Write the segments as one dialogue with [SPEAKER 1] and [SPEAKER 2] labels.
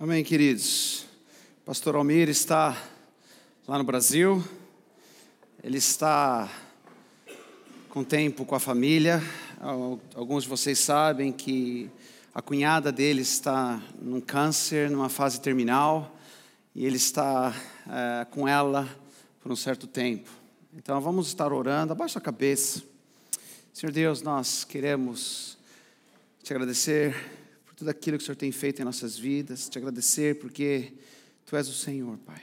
[SPEAKER 1] Amém, queridos. Pastor Almir está lá no Brasil. Ele está com tempo com a família. Alguns de vocês sabem que a cunhada dele está num câncer, numa fase terminal, e ele está é, com ela por um certo tempo. Então vamos estar orando. Abaixa a cabeça. Senhor Deus, nós queremos te agradecer tudo aquilo que o Senhor tem feito em nossas vidas, te agradecer porque Tu és o Senhor, Pai.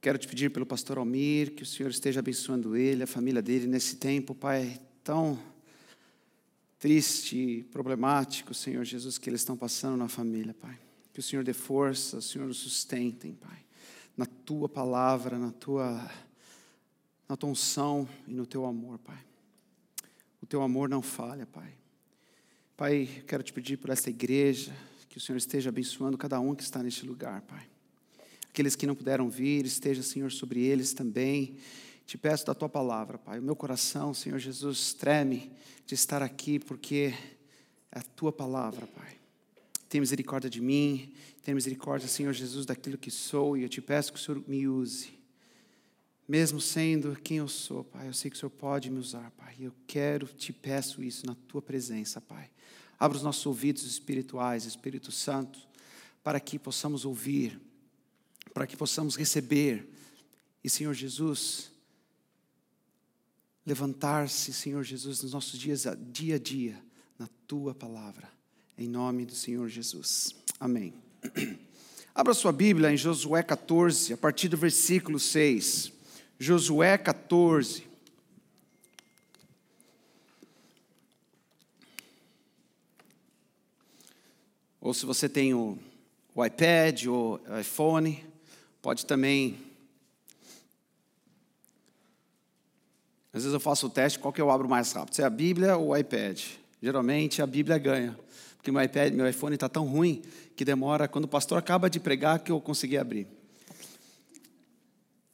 [SPEAKER 1] Quero te pedir pelo pastor Almir, que o Senhor esteja abençoando ele, a família dele nesse tempo, Pai, tão triste e problemático, Senhor Jesus, que eles estão passando na família, Pai. Que o Senhor dê força, o Senhor os sustentem, Pai. Na tua palavra, na tua, na tua unção e no teu amor, Pai. O teu amor não falha, Pai. Pai, quero te pedir por esta igreja, que o Senhor esteja abençoando cada um que está neste lugar, Pai. Aqueles que não puderam vir, esteja, Senhor, sobre eles também. Te peço da tua palavra, Pai. O meu coração, Senhor Jesus, treme de estar aqui, porque é a tua palavra, Pai. Tem misericórdia de mim, tem misericórdia, Senhor Jesus, daquilo que sou, e eu te peço que o Senhor me use. Mesmo sendo quem eu sou, Pai, eu sei que o Senhor pode me usar, Pai. Eu quero, te peço isso na tua presença, Pai. Abra os nossos ouvidos espirituais, Espírito Santo, para que possamos ouvir, para que possamos receber. E, Senhor Jesus, levantar-se, Senhor Jesus, nos nossos dias, dia a dia, na tua palavra. Em nome do Senhor Jesus. Amém. Abra sua Bíblia em Josué 14, a partir do versículo 6. Josué 14. Ou se você tem o, o iPad ou iPhone, pode também. Às vezes eu faço o teste, qual que eu abro mais rápido? Se é a Bíblia ou o iPad? Geralmente a Bíblia ganha, porque meu iPad, meu iPhone está tão ruim que demora, quando o pastor acaba de pregar, que eu consegui abrir.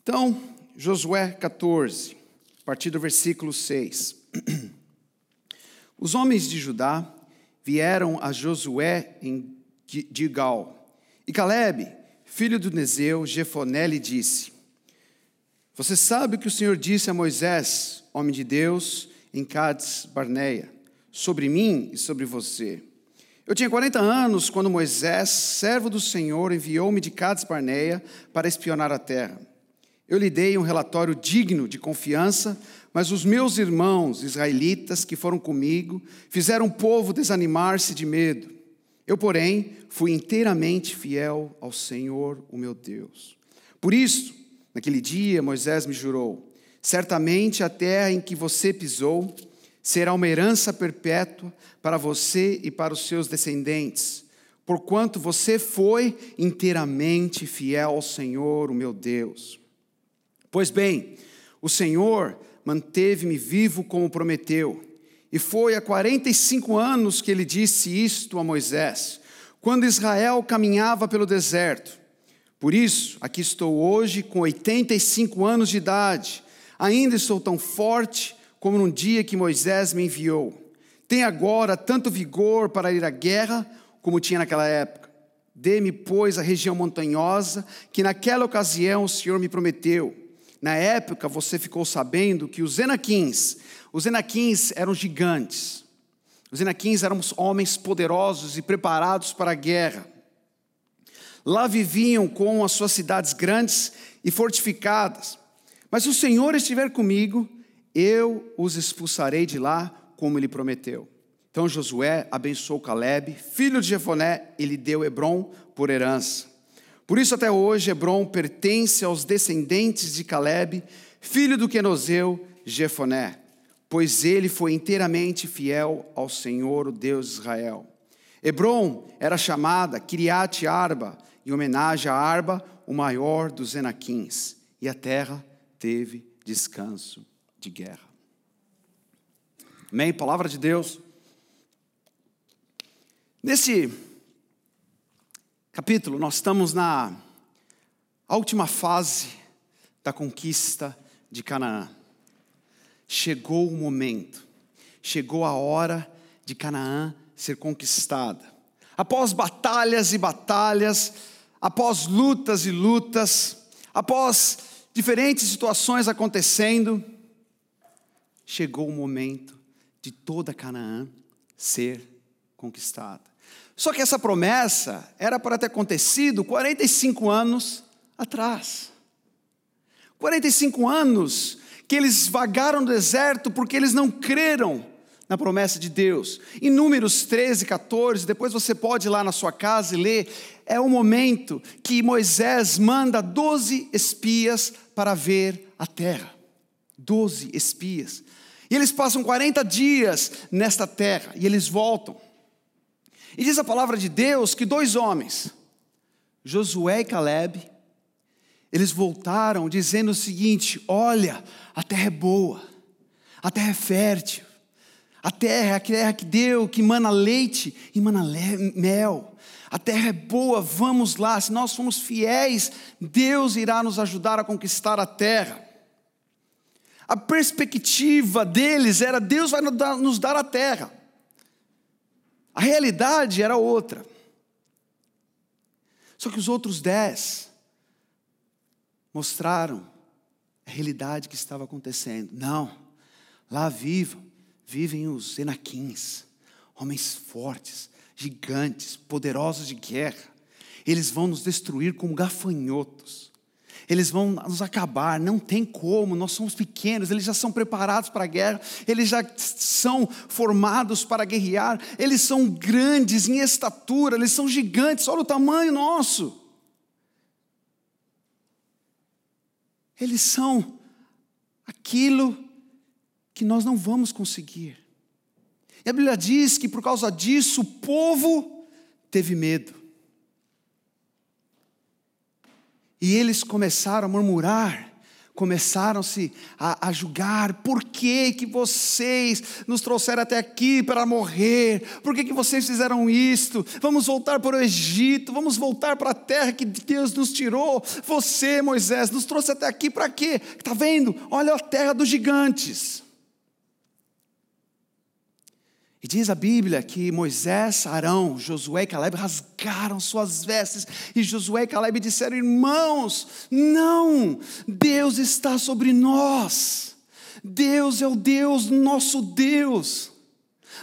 [SPEAKER 1] Então, Josué 14, a partir do versículo 6. Os homens de Judá vieram a Josué em Gilgal. E Caleb, filho do Nezeu, Jefoné, lhe disse: Você sabe o que o Senhor disse a Moisés, homem de Deus, em Cades Barneia, sobre mim e sobre você. Eu tinha 40 anos quando Moisés, servo do Senhor, enviou-me de Cades Barneia para espionar a terra. Eu lhe dei um relatório digno de confiança, mas os meus irmãos israelitas que foram comigo fizeram o povo desanimar-se de medo. Eu, porém, fui inteiramente fiel ao Senhor, o meu Deus. Por isso, naquele dia, Moisés me jurou: certamente a terra em que você pisou será uma herança perpétua para você e para os seus descendentes, porquanto você foi inteiramente fiel ao Senhor, o meu Deus. Pois bem, o Senhor manteve-me vivo como prometeu, e foi há 45 anos que ele disse isto a Moisés, quando Israel caminhava pelo deserto. Por isso, aqui estou hoje com 85 anos de idade, ainda estou tão forte como no dia que Moisés me enviou. Tenho agora tanto vigor para ir à guerra como tinha naquela época. Dê-me, pois, a região montanhosa que naquela ocasião o Senhor me prometeu na época você ficou sabendo que os Enaquins, os Enaquins eram gigantes. Os Enaquins eram homens poderosos e preparados para a guerra. Lá viviam com as suas cidades grandes e fortificadas. Mas se o Senhor estiver comigo, eu os expulsarei de lá, como ele prometeu. Então Josué abençoou Caleb, filho de Jefoné, e lhe deu Hebron por herança. Por isso, até hoje, Hebron pertence aos descendentes de Caleb, filho do Quenozeu, Jefoné, pois ele foi inteiramente fiel ao Senhor, o Deus de Israel. Hebron era chamada Kiriat Arba, em homenagem a Arba, o maior dos Enaquins, e a terra teve descanso de guerra. Amém? Palavra de Deus. Nesse capítulo, nós estamos na última fase da conquista de Canaã. Chegou o momento, chegou a hora de Canaã ser conquistada. após batalhas e batalhas, após lutas e lutas, após diferentes situações acontecendo, chegou o momento de toda Canaã ser conquistada. Só que essa promessa era para ter acontecido 45 anos atrás. 45 anos que eles vagaram no deserto porque eles não creram na promessa de Deus. Em Números 13, 14, depois você pode ir lá na sua casa e ler, é o momento que Moisés manda 12 espias para ver a terra. 12 espias. E eles passam 40 dias nesta terra e eles voltam. E diz a palavra de Deus que dois homens, Josué e Caleb, eles voltaram dizendo o seguinte: Olha, a terra é boa, a terra é fértil, a terra é a terra que deu, que mana leite e mana mel. A terra é boa, vamos lá. Se nós formos fiéis, Deus irá nos ajudar a conquistar a terra. A perspectiva deles era: Deus vai nos dar a terra. A realidade era outra. Só que os outros dez mostraram a realidade que estava acontecendo. Não, lá vivam, vivem os enaquins, homens fortes, gigantes, poderosos de guerra. Eles vão nos destruir como gafanhotos eles vão nos acabar, não tem como, nós somos pequenos, eles já são preparados para a guerra, eles já são formados para guerrear, eles são grandes em estatura, eles são gigantes, olha o tamanho nosso. Eles são aquilo que nós não vamos conseguir. E a Bíblia diz que por causa disso o povo teve medo. E eles começaram a murmurar, começaram-se a, a, julgar, por que, que vocês nos trouxeram até aqui para morrer? Por que, que vocês fizeram isto? Vamos voltar para o Egito, vamos voltar para a terra que Deus nos tirou. Você, Moisés, nos trouxe até aqui para quê? Está vendo? Olha a terra dos gigantes. E diz a Bíblia que Moisés, Arão, Josué e Caleb rasgaram suas vestes, e Josué e Caleb disseram: Irmãos, não, Deus está sobre nós, Deus é o Deus, nosso Deus.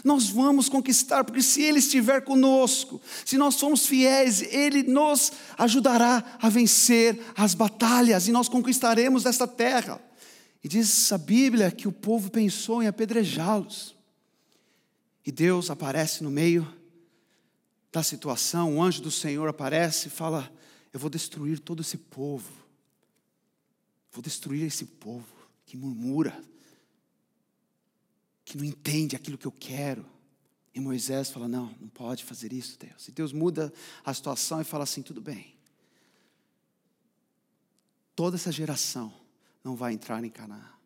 [SPEAKER 1] Nós vamos conquistar, porque se Ele estiver conosco, se nós somos fiéis, Ele nos ajudará a vencer as batalhas e nós conquistaremos esta terra. E diz a Bíblia que o povo pensou em apedrejá-los. E Deus aparece no meio da situação, o anjo do Senhor aparece e fala: Eu vou destruir todo esse povo, vou destruir esse povo que murmura, que não entende aquilo que eu quero. E Moisés fala: Não, não pode fazer isso, Deus. E Deus muda a situação e fala assim: Tudo bem. Toda essa geração não vai entrar em Canaã.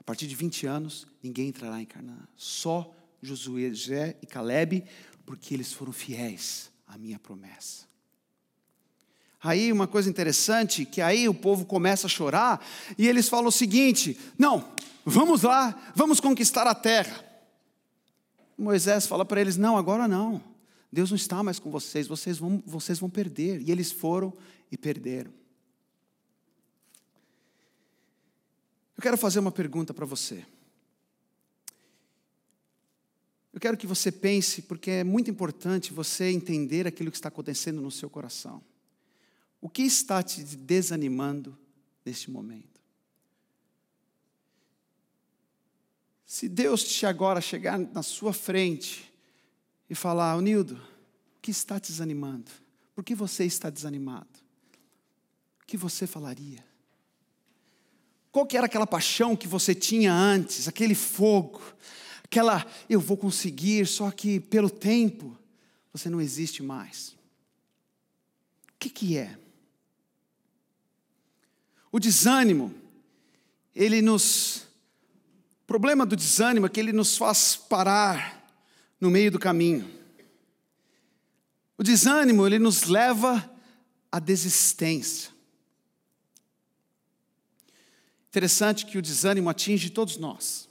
[SPEAKER 1] A partir de 20 anos, ninguém entrará em Canaã. Só Josué e Caleb, porque eles foram fiéis à minha promessa. Aí uma coisa interessante, que aí o povo começa a chorar e eles falam o seguinte: "Não, vamos lá, vamos conquistar a terra". Moisés fala para eles: "Não, agora não. Deus não está mais com vocês, vocês vão, vocês vão perder". E eles foram e perderam. Eu quero fazer uma pergunta para você. Eu quero que você pense, porque é muito importante você entender aquilo que está acontecendo no seu coração. O que está te desanimando neste momento? Se Deus te agora chegar na sua frente e falar, Nildo, o que está te desanimando? Por que você está desanimado? O que você falaria? Qual que era aquela paixão que você tinha antes, aquele fogo, aquela eu vou conseguir, só que pelo tempo você não existe mais. O que, que é? O desânimo, ele nos. O problema do desânimo é que ele nos faz parar no meio do caminho. O desânimo, ele nos leva à desistência. Interessante que o desânimo atinge todos nós.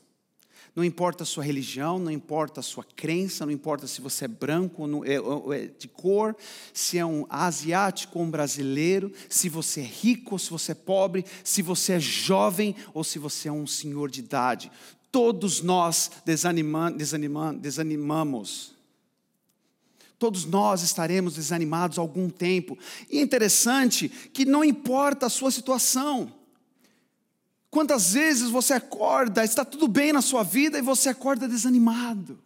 [SPEAKER 1] Não importa a sua religião, não importa a sua crença, não importa se você é branco ou é, é de cor, se é um asiático ou um brasileiro, se você é rico ou se você é pobre, se você é jovem ou se você é um senhor de idade. Todos nós desanima, desanima, desanimamos. Todos nós estaremos desanimados algum tempo. E é interessante que não importa a sua situação. Quantas vezes você acorda, está tudo bem na sua vida e você acorda desanimado?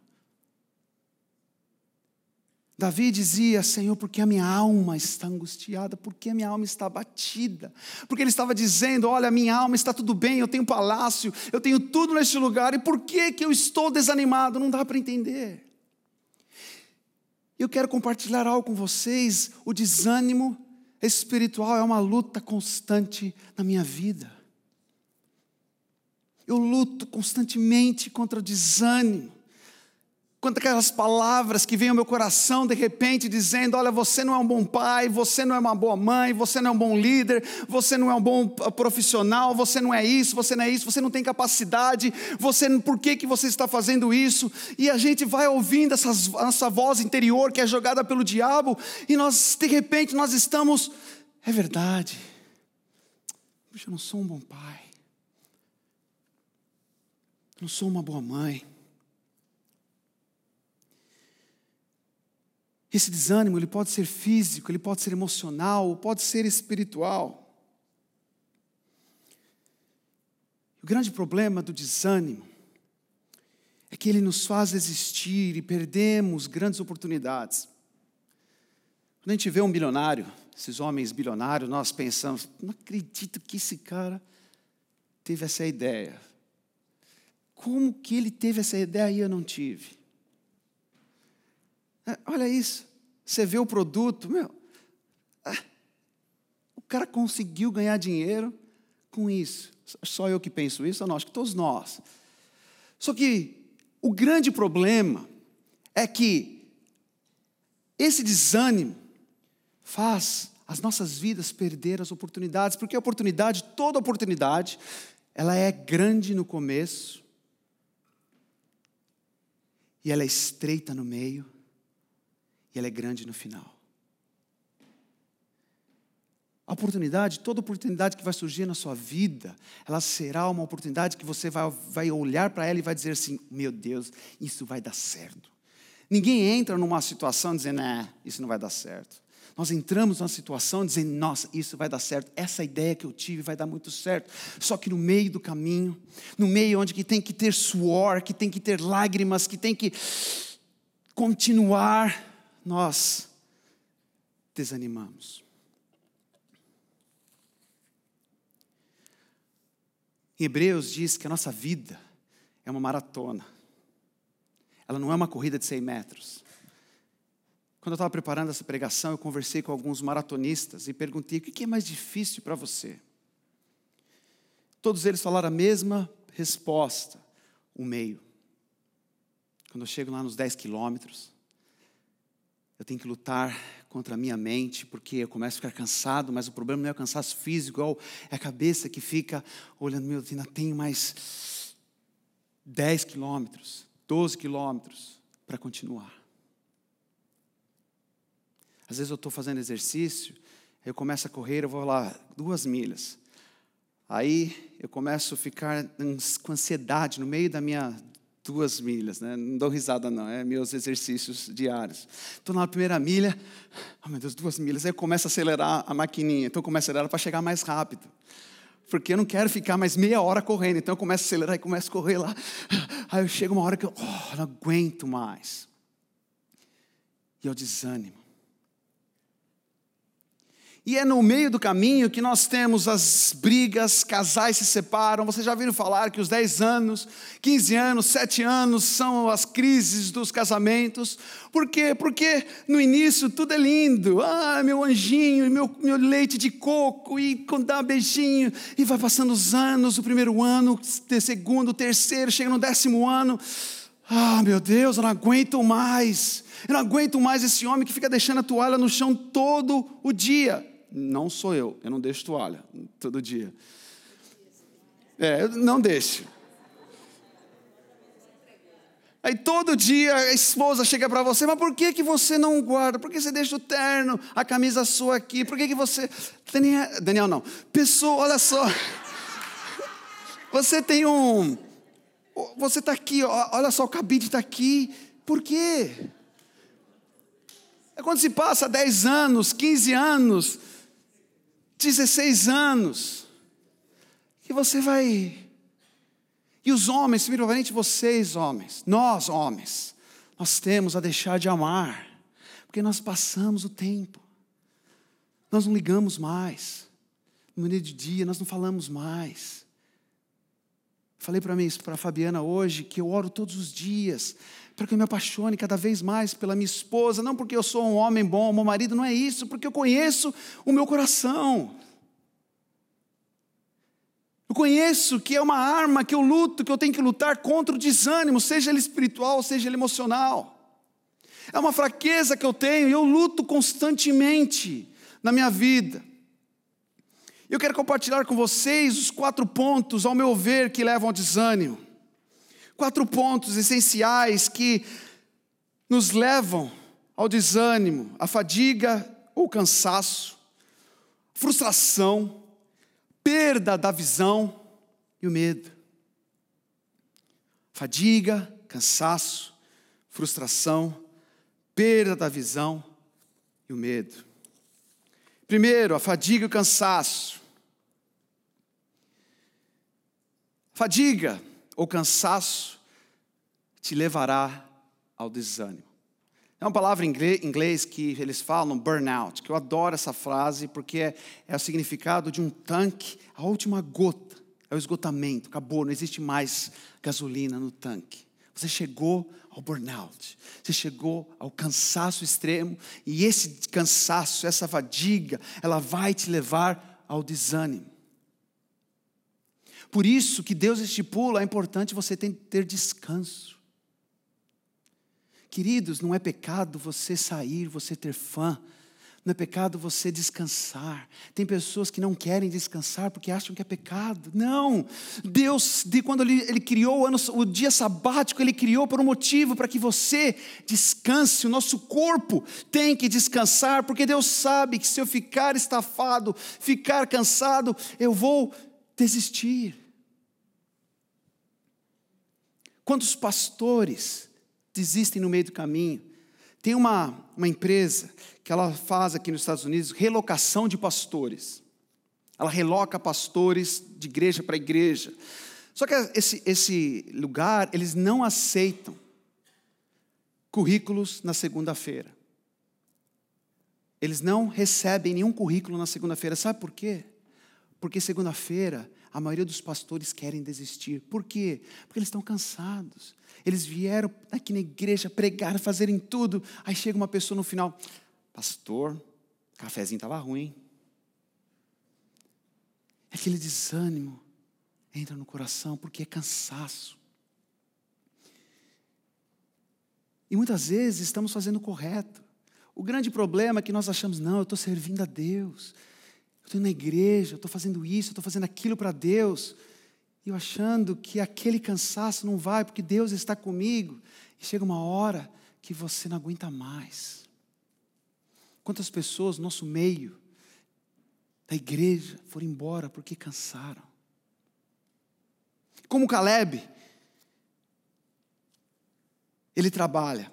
[SPEAKER 1] Davi dizia: Senhor, porque a minha alma está angustiada, porque a minha alma está abatida. Porque ele estava dizendo: Olha, minha alma está tudo bem, eu tenho palácio, eu tenho tudo neste lugar, e por que, que eu estou desanimado? Não dá para entender. Eu quero compartilhar algo com vocês: o desânimo espiritual é uma luta constante na minha vida. Eu luto constantemente contra o desânimo, contra aquelas palavras que vêm ao meu coração de repente dizendo: Olha, você não é um bom pai, você não é uma boa mãe, você não é um bom líder, você não é um bom profissional, você não é isso, você não é isso, você não tem capacidade, você por que, que você está fazendo isso? E a gente vai ouvindo essas, essa voz interior que é jogada pelo diabo, e nós, de repente, nós estamos, é verdade, eu não sou um bom pai não sou uma boa mãe. Esse desânimo, ele pode ser físico, ele pode ser emocional, pode ser espiritual. O grande problema do desânimo é que ele nos faz desistir e perdemos grandes oportunidades. Quando a gente vê um bilionário, esses homens bilionários, nós pensamos: não acredito que esse cara teve essa ideia. Como que ele teve essa ideia e eu não tive? É, olha isso. Você vê o produto, meu. É, o cara conseguiu ganhar dinheiro com isso. Só eu que penso isso? Não, acho que todos nós. Só que o grande problema é que esse desânimo faz as nossas vidas perder as oportunidades, porque a oportunidade, toda oportunidade, ela é grande no começo, e ela é estreita no meio, e ela é grande no final. A oportunidade, toda oportunidade que vai surgir na sua vida, ela será uma oportunidade que você vai, vai olhar para ela e vai dizer assim: meu Deus, isso vai dar certo. Ninguém entra numa situação dizendo, ah, isso não vai dar certo. Nós entramos numa situação dizendo, nossa, isso vai dar certo, essa ideia que eu tive vai dar muito certo. Só que no meio do caminho, no meio onde que tem que ter suor, que tem que ter lágrimas, que tem que continuar, nós desanimamos. Em Hebreus diz que a nossa vida é uma maratona. Ela não é uma corrida de 100 metros. Quando eu estava preparando essa pregação, eu conversei com alguns maratonistas e perguntei: o que é mais difícil para você? Todos eles falaram a mesma resposta: o meio. Quando eu chego lá nos 10 quilômetros, eu tenho que lutar contra a minha mente, porque eu começo a ficar cansado, mas o problema não é o cansaço físico, é a cabeça que fica olhando, meu, ainda tenho mais 10 quilômetros, 12 quilômetros para continuar. Às vezes eu estou fazendo exercício, eu começo a correr, eu vou lá duas milhas. Aí eu começo a ficar com ansiedade no meio da minha duas milhas, né? Não dou risada não, é meus exercícios diários. Estou na primeira milha, oh meu Deus, duas milhas. Aí eu começo a acelerar a maquininha, então eu começo a acelerar para chegar mais rápido. Porque eu não quero ficar mais meia hora correndo, então eu começo a acelerar e começo a correr lá. Aí eu chego uma hora que eu oh, não aguento mais. E eu desânimo. E é no meio do caminho que nós temos as brigas, casais se separam. Vocês já viram falar que os 10 anos, 15 anos, 7 anos são as crises dos casamentos. Por quê? Porque no início tudo é lindo. Ah, meu anjinho, meu, meu leite de coco, e dá um beijinho. E vai passando os anos, o primeiro ano, o segundo, o terceiro, chega no décimo ano. Ah, meu Deus, eu não aguento mais. Eu não aguento mais esse homem que fica deixando a toalha no chão todo o dia não sou eu, eu não deixo toalha todo dia. É, não deixo. Aí todo dia a esposa chega para você, mas por que, que você não guarda? Por que você deixa o terno, a camisa sua aqui? Por que, que você. Daniel, Daniel não. Pessoa, olha só. Você tem um. Você está aqui, olha só, o cabide está aqui. Por quê? É quando se passa 10 anos, 15 anos, 16 anos, que você vai e os homens, principalmente vocês, homens, nós, homens, nós temos a deixar de amar, porque nós passamos o tempo, nós não ligamos mais, no meio de dia nós não falamos mais. Falei para mim, para a Fabiana hoje, que eu oro todos os dias, para que eu me apaixone cada vez mais pela minha esposa, não porque eu sou um homem bom, meu marido, não é isso, porque eu conheço o meu coração. Eu conheço que é uma arma que eu luto, que eu tenho que lutar contra o desânimo, seja ele espiritual, seja ele emocional. É uma fraqueza que eu tenho e eu luto constantemente na minha vida. Eu quero compartilhar com vocês os quatro pontos, ao meu ver, que levam ao desânimo. Quatro pontos essenciais que nos levam ao desânimo, a fadiga ou cansaço, frustração, perda da visão e o medo. Fadiga, cansaço, frustração, perda da visão e o medo. Primeiro, a fadiga e o cansaço. Fadiga ou cansaço te levará ao desânimo. É uma palavra em inglês que eles falam burnout, que eu adoro essa frase porque é, é o significado de um tanque, a última gota, é o esgotamento, acabou, não existe mais gasolina no tanque. Você chegou ao burnout, você chegou ao cansaço extremo, e esse cansaço, essa fadiga, ela vai te levar ao desânimo. Por isso que Deus estipula, é importante você ter descanso. Queridos, não é pecado você sair, você ter fã. Não é pecado você descansar. Tem pessoas que não querem descansar porque acham que é pecado. Não! Deus, de quando Ele, ele criou o, ano, o dia sabático, Ele criou por um motivo, para que você descanse. O nosso corpo tem que descansar, porque Deus sabe que se eu ficar estafado, ficar cansado, eu vou desistir. Quantos pastores desistem no meio do caminho. Tem uma, uma empresa que ela faz aqui nos Estados Unidos relocação de pastores. Ela reloca pastores de igreja para igreja. Só que esse, esse lugar, eles não aceitam currículos na segunda-feira. Eles não recebem nenhum currículo na segunda-feira. Sabe por quê? Porque segunda-feira a maioria dos pastores querem desistir. Por quê? Porque eles estão cansados. Eles vieram aqui na igreja pregar, fazerem tudo. Aí chega uma pessoa no final: Pastor, o cafezinho estava ruim. Aquele desânimo entra no coração porque é cansaço. E muitas vezes estamos fazendo o correto. O grande problema é que nós achamos, não, eu estou servindo a Deus, eu estou na igreja, eu estou fazendo isso, eu estou fazendo aquilo para Deus. E eu achando que aquele cansaço não vai, porque Deus está comigo. E chega uma hora que você não aguenta mais. Quantas pessoas no nosso meio, da igreja, foram embora porque cansaram. Como Caleb, ele trabalha.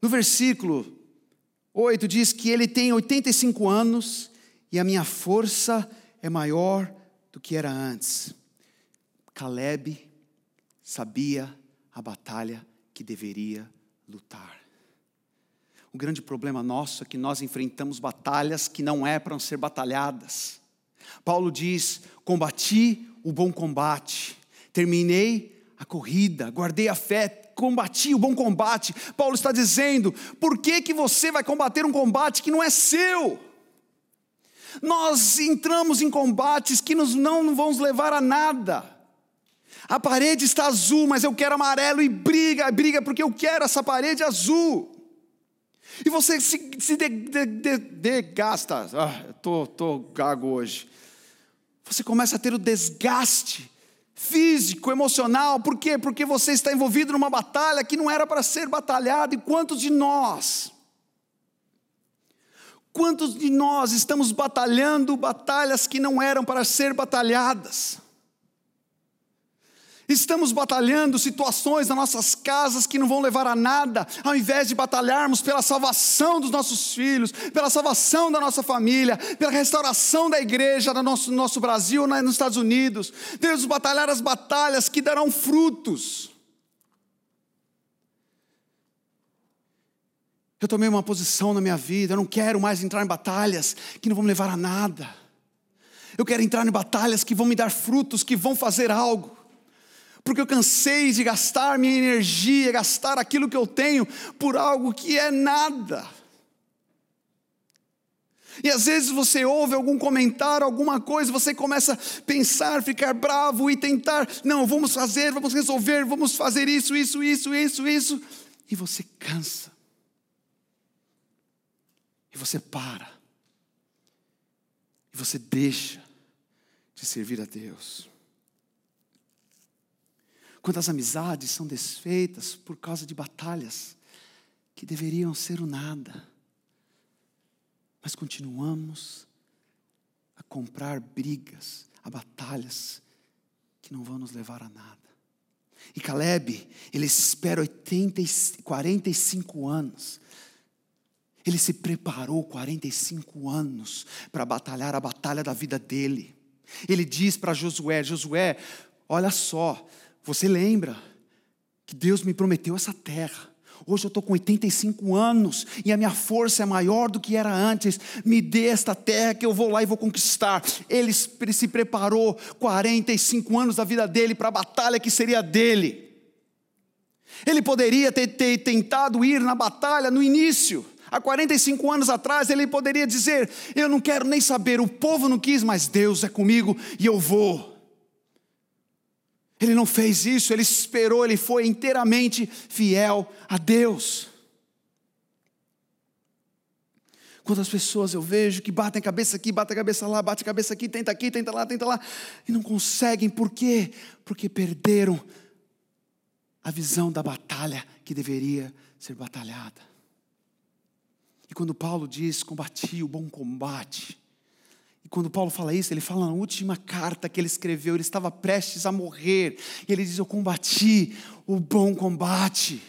[SPEAKER 1] No versículo 8 diz que ele tem 85 anos e a minha força é maior do que era antes. Caleb sabia a batalha que deveria lutar. O grande problema nosso é que nós enfrentamos batalhas que não é para ser batalhadas. Paulo diz: combati o bom combate, terminei a corrida, guardei a fé, combati o bom combate. Paulo está dizendo: por que, que você vai combater um combate que não é seu? Nós entramos em combates que nos não, vão levar a nada. A parede está azul, mas eu quero amarelo e briga, briga porque eu quero essa parede azul. E você se, se de, de, de, desgasta. Ah, tô, tô gago hoje. Você começa a ter o desgaste físico, emocional. Por quê? Porque você está envolvido numa batalha que não era para ser batalhada. E quantos de nós, quantos de nós estamos batalhando batalhas que não eram para ser batalhadas? Estamos batalhando situações nas nossas casas que não vão levar a nada, ao invés de batalharmos pela salvação dos nossos filhos, pela salvação da nossa família, pela restauração da igreja no nosso, no nosso Brasil, nos Estados Unidos. Devemos batalhar as batalhas que darão frutos. Eu tomei uma posição na minha vida, eu não quero mais entrar em batalhas que não vão me levar a nada. Eu quero entrar em batalhas que vão me dar frutos, que vão fazer algo porque eu cansei de gastar minha energia, gastar aquilo que eu tenho por algo que é nada. E às vezes você ouve algum comentário, alguma coisa, você começa a pensar, ficar bravo e tentar, não, vamos fazer, vamos resolver, vamos fazer isso, isso, isso, isso, isso, e você cansa. E você para. E você deixa de servir a Deus. Quantas amizades são desfeitas por causa de batalhas que deveriam ser o nada. Mas continuamos a comprar brigas, a batalhas que não vão nos levar a nada. E Caleb, ele espera 80, 45 anos. Ele se preparou 45 anos para batalhar a batalha da vida dele. Ele diz para Josué: Josué, olha só, você lembra que Deus me prometeu essa terra. Hoje eu estou com 85 anos e a minha força é maior do que era antes. Me dê esta terra que eu vou lá e vou conquistar. Ele se preparou 45 anos da vida dele para a batalha que seria dele. Ele poderia ter, ter tentado ir na batalha no início. Há 45 anos atrás, ele poderia dizer: Eu não quero nem saber, o povo não quis, mas Deus é comigo e eu vou. Ele não fez isso, ele esperou, ele foi inteiramente fiel a Deus. Quantas pessoas eu vejo que batem a cabeça aqui, batem a cabeça lá, batem a cabeça aqui, tenta aqui, tenta lá, tenta lá, e não conseguem, por quê? Porque perderam a visão da batalha que deveria ser batalhada. E quando Paulo diz: combati o bom combate, e quando Paulo fala isso, ele fala na última carta que ele escreveu, ele estava prestes a morrer. E ele diz: Eu combati o bom combate.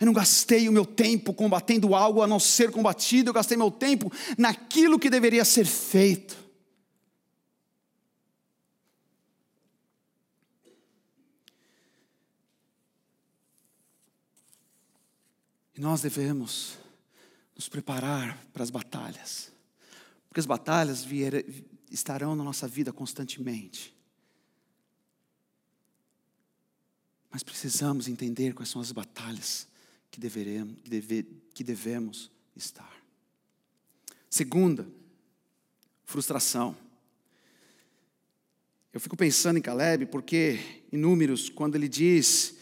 [SPEAKER 1] Eu não gastei o meu tempo combatendo algo a não ser combatido, eu gastei meu tempo naquilo que deveria ser feito. E nós devemos nos preparar para as batalhas. Porque as batalhas vier, estarão na nossa vida constantemente. Mas precisamos entender quais são as batalhas que, deveremos, que, deve, que devemos estar. Segunda, frustração. Eu fico pensando em Caleb porque, em Números, quando ele diz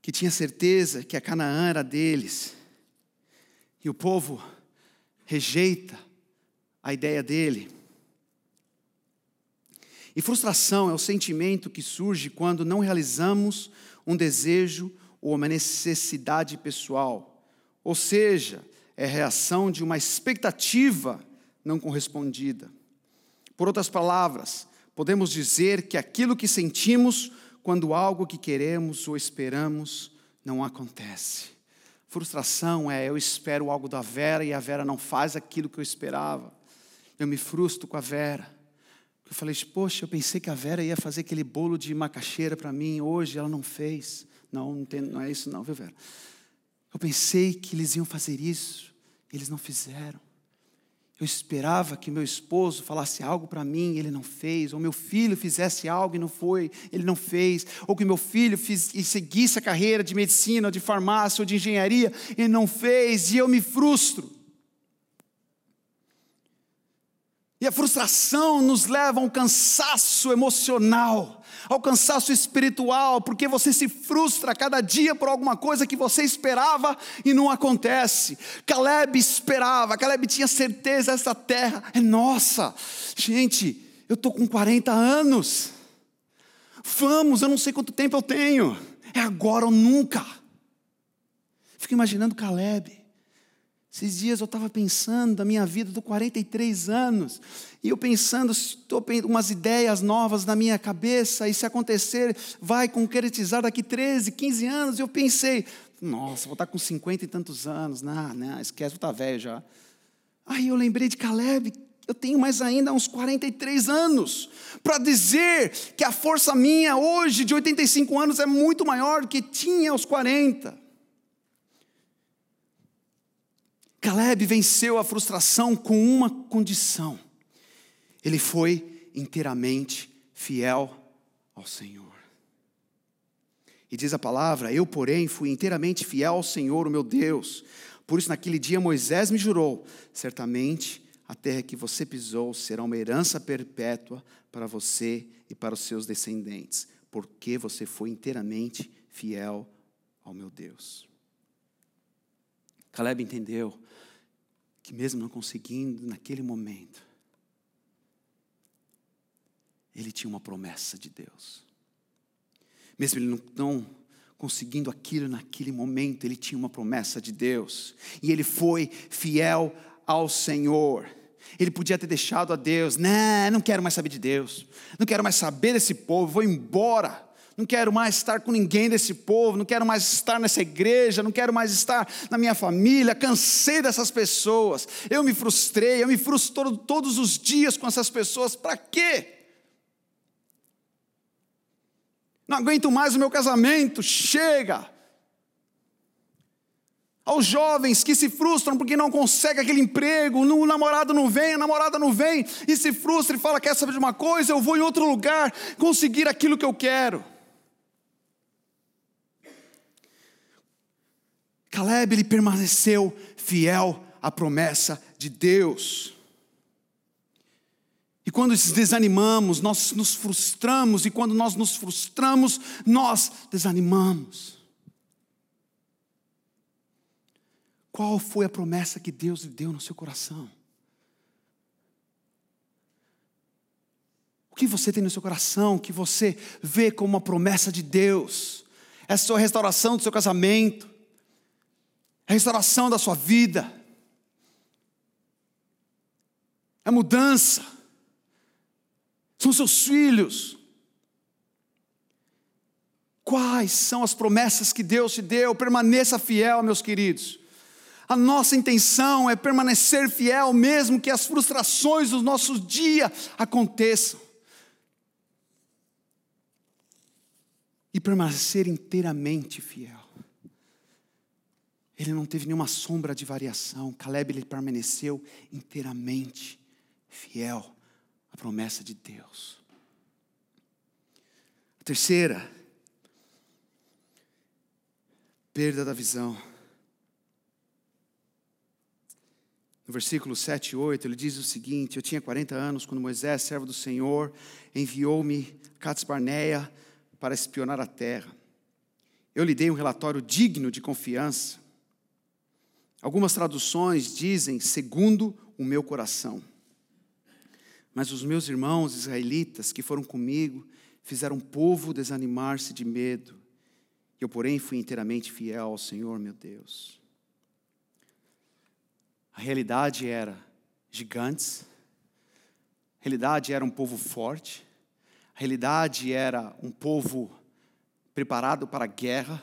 [SPEAKER 1] que tinha certeza que a Canaã era deles, e o povo rejeita a ideia dele. E frustração é o sentimento que surge quando não realizamos um desejo ou uma necessidade pessoal. Ou seja, é reação de uma expectativa não correspondida. Por outras palavras, podemos dizer que aquilo que sentimos quando algo que queremos ou esperamos não acontece. Frustração é eu espero algo da Vera e a Vera não faz aquilo que eu esperava. Eu me frustro com a Vera. Eu falei, poxa, eu pensei que a Vera ia fazer aquele bolo de macaxeira para mim, hoje ela não fez. Não, não, tem, não é isso não, viu Vera? Eu pensei que eles iam fazer isso, eles não fizeram. Eu esperava que meu esposo falasse algo para mim, ele não fez, ou meu filho fizesse algo e não foi, ele não fez, ou que meu filho fiz, e seguisse a carreira de medicina, ou de farmácia, ou de engenharia, ele não fez, e eu me frustro. E a frustração nos leva a um cansaço emocional ao cansaço espiritual, porque você se frustra cada dia por alguma coisa que você esperava e não acontece. Caleb esperava, Caleb tinha certeza essa terra é nossa. Gente, eu estou com 40 anos. Vamos, eu não sei quanto tempo eu tenho. É agora ou nunca. Fico imaginando Caleb. Esses dias eu estava pensando da minha vida, estou 43 anos, e eu pensando, estou umas ideias novas na minha cabeça, e se acontecer, vai concretizar daqui 13, 15 anos. Eu pensei, nossa, vou estar com 50 e tantos anos, não, não, esquece, vou estar velho já. Aí eu lembrei de Caleb, eu tenho mais ainda uns 43 anos, para dizer que a força minha hoje, de 85 anos, é muito maior do que tinha aos 40. Caleb venceu a frustração com uma condição: ele foi inteiramente fiel ao Senhor. E diz a palavra: Eu, porém, fui inteiramente fiel ao Senhor, o meu Deus. Por isso, naquele dia, Moisés me jurou: certamente a terra que você pisou será uma herança perpétua para você e para os seus descendentes, porque você foi inteiramente fiel ao meu Deus. Caleb entendeu que, mesmo não conseguindo naquele momento, ele tinha uma promessa de Deus. Mesmo ele não, conseguindo aquilo naquele momento, ele tinha uma promessa de Deus. E ele foi fiel ao Senhor. Ele podia ter deixado a Deus, não, não quero mais saber de Deus, não quero mais saber desse povo, vou embora não quero mais estar com ninguém desse povo, não quero mais estar nessa igreja, não quero mais estar na minha família, cansei dessas pessoas, eu me frustrei, eu me frustro todos os dias com essas pessoas, para quê? Não aguento mais o meu casamento, chega. Aos jovens que se frustram porque não conseguem aquele emprego, o namorado não vem, a namorada não vem, e se frustra e fala: Quer saber de uma coisa? Eu vou em outro lugar conseguir aquilo que eu quero. Caleb ele permaneceu fiel à promessa de Deus. E quando desanimamos, nós nos frustramos, e quando nós nos frustramos, nós desanimamos. Qual foi a promessa que Deus lhe deu no seu coração? O que você tem no seu coração que você vê como uma promessa de Deus? É a sua restauração do seu casamento, a restauração da sua vida, é mudança, são seus filhos. Quais são as promessas que Deus te deu? Permaneça fiel, meus queridos. A nossa intenção é permanecer fiel, mesmo que as frustrações do nosso dia aconteçam. E permanecer inteiramente fiel. Ele não teve nenhuma sombra de variação. Caleb ele permaneceu inteiramente fiel à promessa de Deus. A terceira, perda da visão. No versículo 7 e 8, ele diz o seguinte: Eu tinha 40 anos quando Moisés, servo do Senhor, enviou-me a Cades Barneia para espionar a terra. Eu lhe dei um relatório digno de confiança Algumas traduções dizem segundo o meu coração. Mas os meus irmãos israelitas que foram comigo fizeram o povo desanimar-se de medo. Eu, porém, fui inteiramente fiel ao Senhor, meu Deus. A realidade era gigantes, a realidade era um povo forte, a realidade era um povo preparado para a guerra,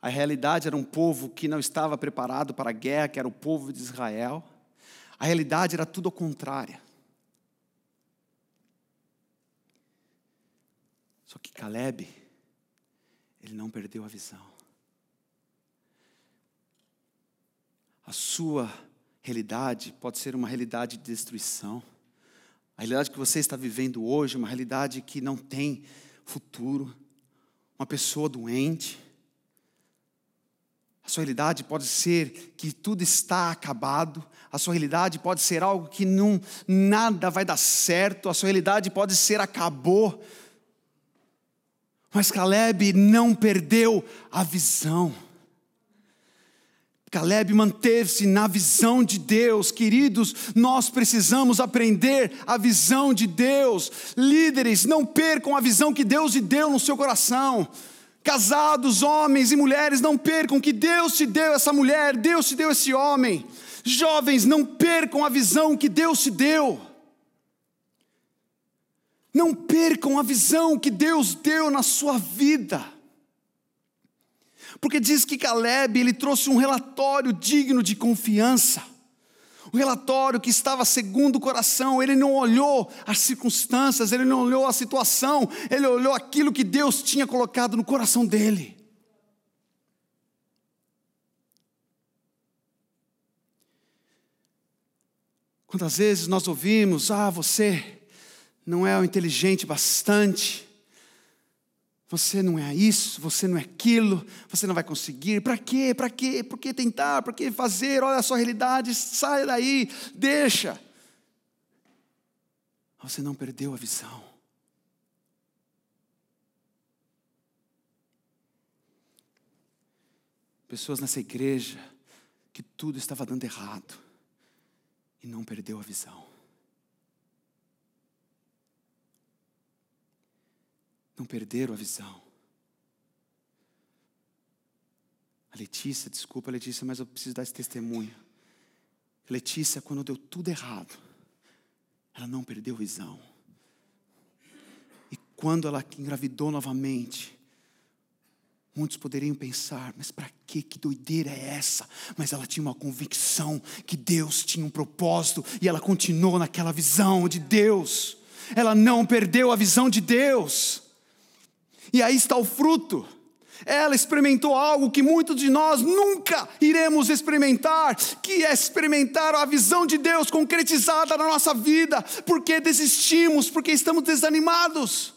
[SPEAKER 1] a realidade era um povo que não estava preparado para a guerra, que era o povo de Israel. A realidade era tudo ao contrário. Só que Caleb, ele não perdeu a visão. A sua realidade pode ser uma realidade de destruição. A realidade que você está vivendo hoje é uma realidade que não tem futuro. Uma pessoa doente, a sua realidade pode ser que tudo está acabado, a sua realidade pode ser algo que não nada vai dar certo, a sua realidade pode ser acabou. Mas Caleb não perdeu a visão. Caleb manteve-se na visão de Deus, queridos. Nós precisamos aprender a visão de Deus. Líderes, não percam a visão que Deus lhe deu no seu coração. Casados, homens e mulheres, não percam que Deus te deu essa mulher, Deus te deu esse homem. Jovens, não percam a visão que Deus te deu. Não percam a visão que Deus deu na sua vida. Porque diz que Caleb, ele trouxe um relatório digno de confiança. Um relatório que estava segundo o coração, ele não olhou as circunstâncias, ele não olhou a situação, ele olhou aquilo que Deus tinha colocado no coração dele. Quantas vezes nós ouvimos, ah, você não é o inteligente bastante, você não é isso, você não é aquilo, você não vai conseguir. Para quê? Para quê? Por que tentar? Por que fazer? Olha a sua realidade, sai daí, deixa. Você não perdeu a visão. Pessoas nessa igreja que tudo estava dando errado e não perdeu a visão. Não perderam a visão. A Letícia, desculpa Letícia, mas eu preciso dar esse testemunho. Letícia, quando deu tudo errado, ela não perdeu a visão. E quando ela engravidou novamente, Muitos poderiam pensar, mas para que que doideira é essa? Mas ela tinha uma convicção que Deus tinha um propósito e ela continuou naquela visão de Deus. Ela não perdeu a visão de Deus. E aí está o fruto. Ela experimentou algo que muitos de nós nunca iremos experimentar, que é experimentar a visão de Deus concretizada na nossa vida, porque desistimos, porque estamos desanimados.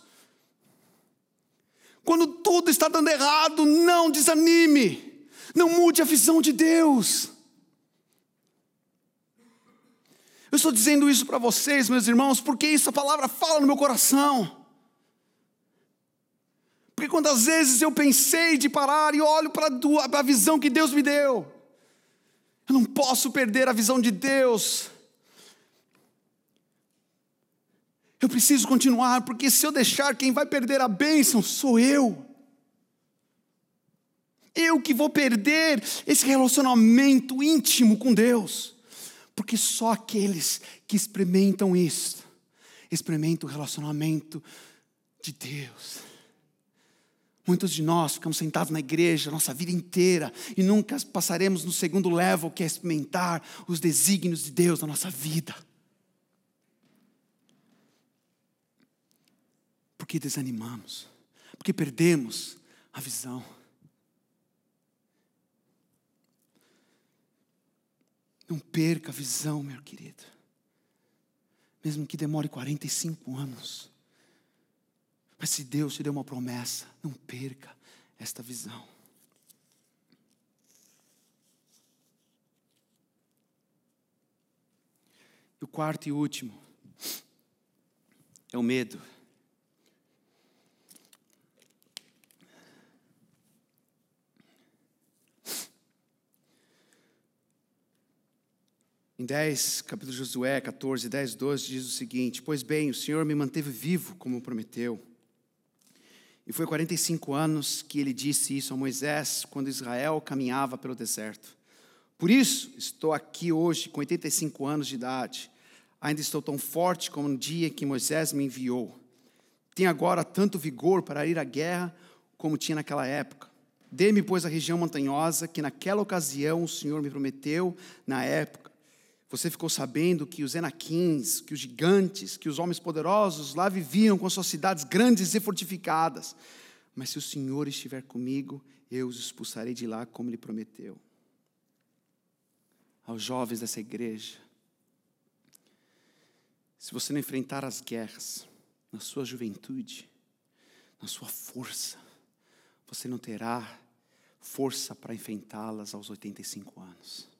[SPEAKER 1] Quando tudo está dando errado, não desanime, não mude a visão de Deus. Eu estou dizendo isso para vocês, meus irmãos, porque essa palavra fala no meu coração. Porque quantas vezes eu pensei de parar e olho para a visão que Deus me deu. Eu não posso perder a visão de Deus. Eu preciso continuar, porque se eu deixar, quem vai perder a bênção sou eu. Eu que vou perder esse relacionamento íntimo com Deus. Porque só aqueles que experimentam isso, experimentam o relacionamento de Deus. Muitos de nós ficamos sentados na igreja nossa vida inteira e nunca passaremos no segundo level, que é experimentar os desígnios de Deus na nossa vida. Porque desanimamos, porque perdemos a visão. Não perca a visão, meu querido. Mesmo que demore 45 anos. Mas se Deus te deu uma promessa, não perca esta visão. E o quarto e último é o medo. Em 10, capítulo de Josué 14, 10, 12, diz o seguinte: Pois bem, o Senhor me manteve vivo, como prometeu e foi 45 anos que ele disse isso a Moisés, quando Israel caminhava pelo deserto. Por isso, estou aqui hoje com 85 anos de idade. Ainda estou tão forte como no dia que Moisés me enviou. Tenho agora tanto vigor para ir à guerra como tinha naquela época. Dê-me, pois, a região montanhosa que naquela ocasião o Senhor me prometeu na época você ficou sabendo que os enaquins, que os gigantes, que os homens poderosos lá viviam com suas cidades grandes e fortificadas. Mas se o Senhor estiver comigo, eu os expulsarei de lá como ele prometeu. Aos jovens dessa igreja, se você não enfrentar as guerras na sua juventude, na sua força, você não terá força para enfrentá-las aos 85 anos.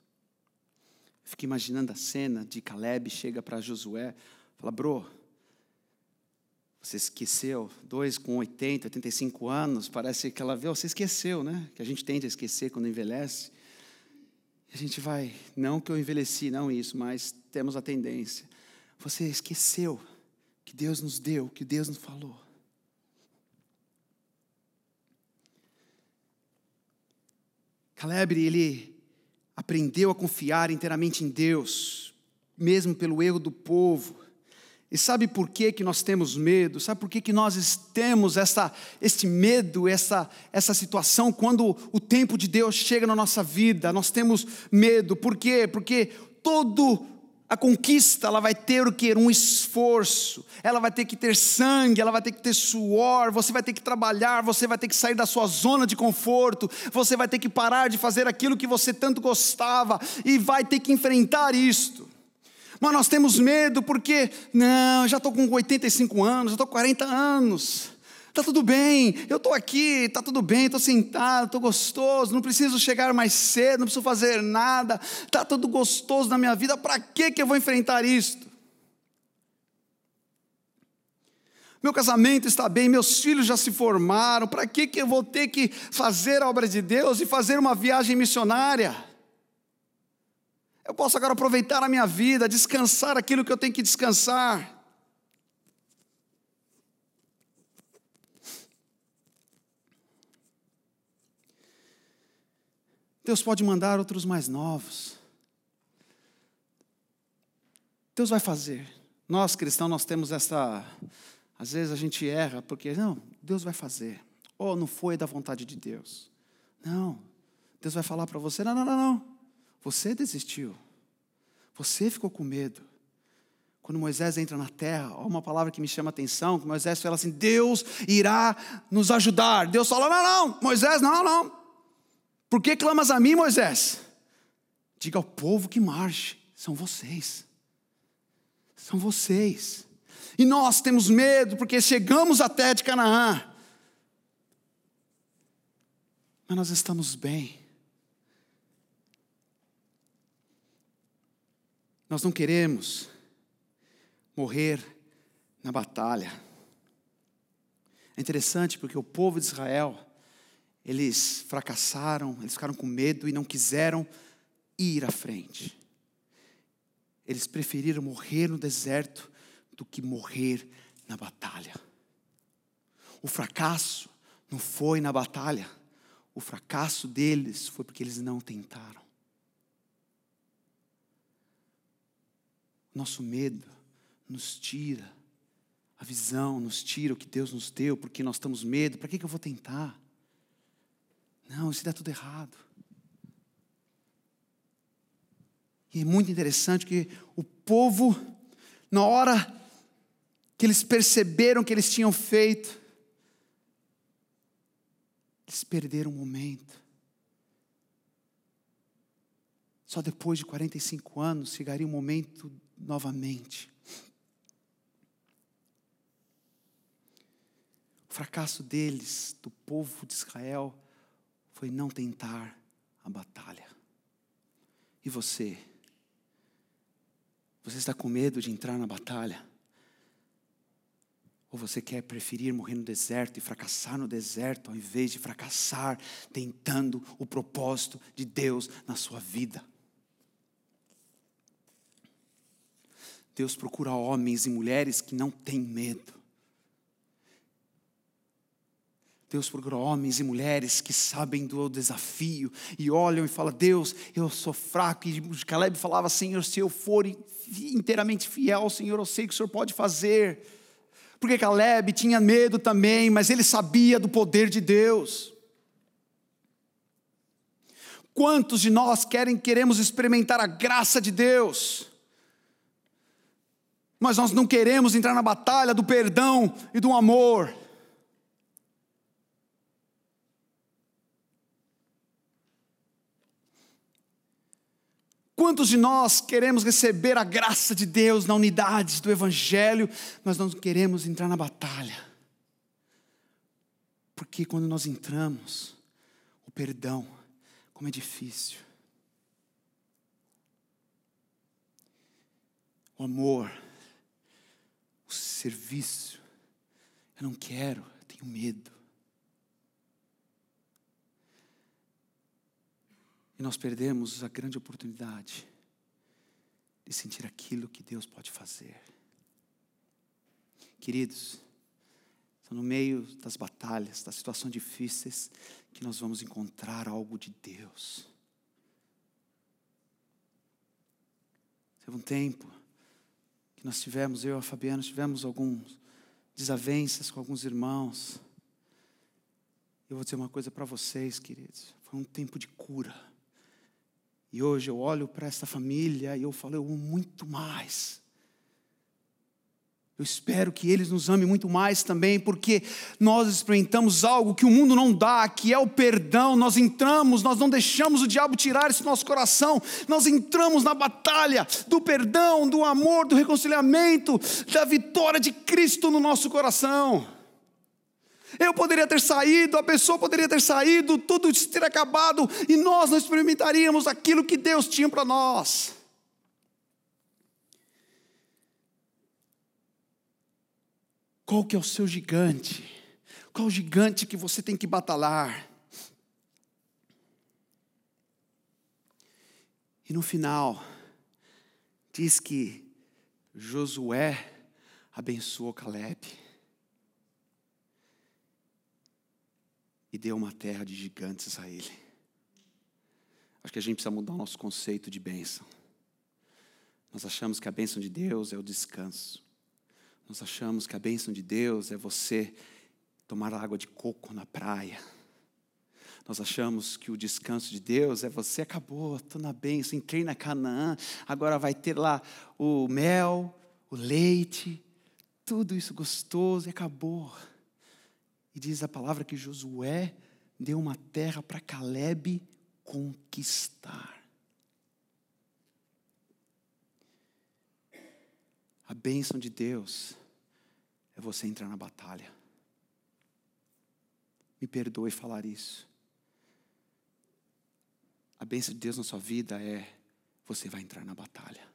[SPEAKER 1] Fico imaginando a cena de Caleb chega para Josué, fala, bro, você esqueceu, dois com 80, 85 anos, parece que ela vê, você esqueceu, né? Que a gente tende a esquecer quando envelhece. A gente vai, não que eu envelheci, não isso, mas temos a tendência. Você esqueceu que Deus nos deu, que Deus nos falou. Caleb, ele aprendeu a confiar inteiramente em Deus, mesmo pelo erro do povo. E sabe por que, que nós temos medo? Sabe por que, que nós temos essa, este medo, essa, essa situação quando o tempo de Deus chega na nossa vida? Nós temos medo. Por quê? Porque todo a conquista, ela vai ter o que? Um esforço, ela vai ter que ter sangue, ela vai ter que ter suor, você vai ter que trabalhar, você vai ter que sair da sua zona de conforto, você vai ter que parar de fazer aquilo que você tanto gostava e vai ter que enfrentar isto. Mas nós temos medo porque, não, já estou com 85 anos, já estou com 40 anos. Está tudo bem, eu estou aqui, está tudo bem, estou sentado, estou gostoso, não preciso chegar mais cedo, não preciso fazer nada, está tudo gostoso na minha vida, para que, eu vou enfrentar isto? Meu casamento está bem, meus filhos já se formaram, para que eu vou ter que fazer a obra de Deus e fazer uma viagem missionária? Eu posso agora aproveitar a minha vida, descansar aquilo que eu tenho que descansar. Deus pode mandar outros mais novos. Deus vai fazer. Nós cristãos, nós temos essa. Às vezes a gente erra porque, não, Deus vai fazer. Ou oh, não foi da vontade de Deus. Não. Deus vai falar para você: não, não, não, não. Você desistiu. Você ficou com medo. Quando Moisés entra na terra, ó, uma palavra que me chama a atenção, que Moisés fala assim: Deus irá nos ajudar. Deus fala: não, não, Moisés, não, não. Por que clamas a mim, Moisés? Diga ao povo que marche, são vocês. São vocês. E nós temos medo porque chegamos até de Canaã. Mas nós estamos bem. Nós não queremos morrer na batalha. É interessante porque o povo de Israel eles fracassaram, eles ficaram com medo e não quiseram ir à frente. Eles preferiram morrer no deserto do que morrer na batalha. O fracasso não foi na batalha, o fracasso deles foi porque eles não tentaram. Nosso medo nos tira a visão, nos tira o que Deus nos deu, porque nós estamos medo. Para que, que eu vou tentar? Não, isso dá tudo errado. E é muito interessante que o povo, na hora que eles perceberam que eles tinham feito, eles perderam o momento. Só depois de 45 anos chegaria o momento novamente. O fracasso deles, do povo de Israel, foi não tentar a batalha. E você? Você está com medo de entrar na batalha? Ou você quer preferir morrer no deserto e fracassar no deserto, ao invés de fracassar tentando o propósito de Deus na sua vida? Deus procura homens e mulheres que não têm medo, Deus procura homens e mulheres que sabem do desafio e olham e falam: Deus, eu sou fraco. E Caleb falava: Senhor, se eu for inteiramente fiel, Senhor, eu sei que o Senhor pode fazer. Porque Caleb tinha medo também, mas ele sabia do poder de Deus. Quantos de nós querem queremos experimentar a graça de Deus? Mas nós não queremos entrar na batalha do perdão e do amor. Quantos de nós queremos receber a graça de Deus na unidade do Evangelho, mas não queremos entrar na batalha? Porque quando nós entramos, o perdão, como é difícil. O amor, o serviço, eu não quero, eu tenho medo. E nós perdemos a grande oportunidade de sentir aquilo que Deus pode fazer. Queridos, são no meio das batalhas, das situações difíceis, que nós vamos encontrar algo de Deus. Teve um tempo que nós tivemos, eu e a Fabiana, tivemos alguns desavenças com alguns irmãos. Eu vou dizer uma coisa para vocês, queridos. Foi um tempo de cura. E hoje eu olho para essa família e eu falo, eu amo muito mais. Eu espero que eles nos amem muito mais também, porque nós experimentamos algo que o mundo não dá, que é o perdão. Nós entramos, nós não deixamos o diabo tirar isso do nosso coração. Nós entramos na batalha do perdão, do amor, do reconciliamento, da vitória de Cristo no nosso coração. Eu poderia ter saído, a pessoa poderia ter saído, tudo ter acabado e nós não experimentaríamos aquilo que Deus tinha para nós. Qual que é o seu gigante? Qual o gigante que você tem que batalhar? E no final, diz que Josué abençoou Caleb e deu uma terra de gigantes a ele. Acho que a gente precisa mudar o nosso conceito de bênção. Nós achamos que a bênção de Deus é o descanso. Nós achamos que a bênção de Deus é você tomar água de coco na praia. Nós achamos que o descanso de Deus é você acabou, estou na bênção, entrei na Canaã, agora vai ter lá o mel, o leite, tudo isso gostoso e acabou. E diz a palavra que Josué deu uma terra para Caleb conquistar. A bênção de Deus é você entrar na batalha. Me perdoe falar isso. A bênção de Deus na sua vida é você vai entrar na batalha.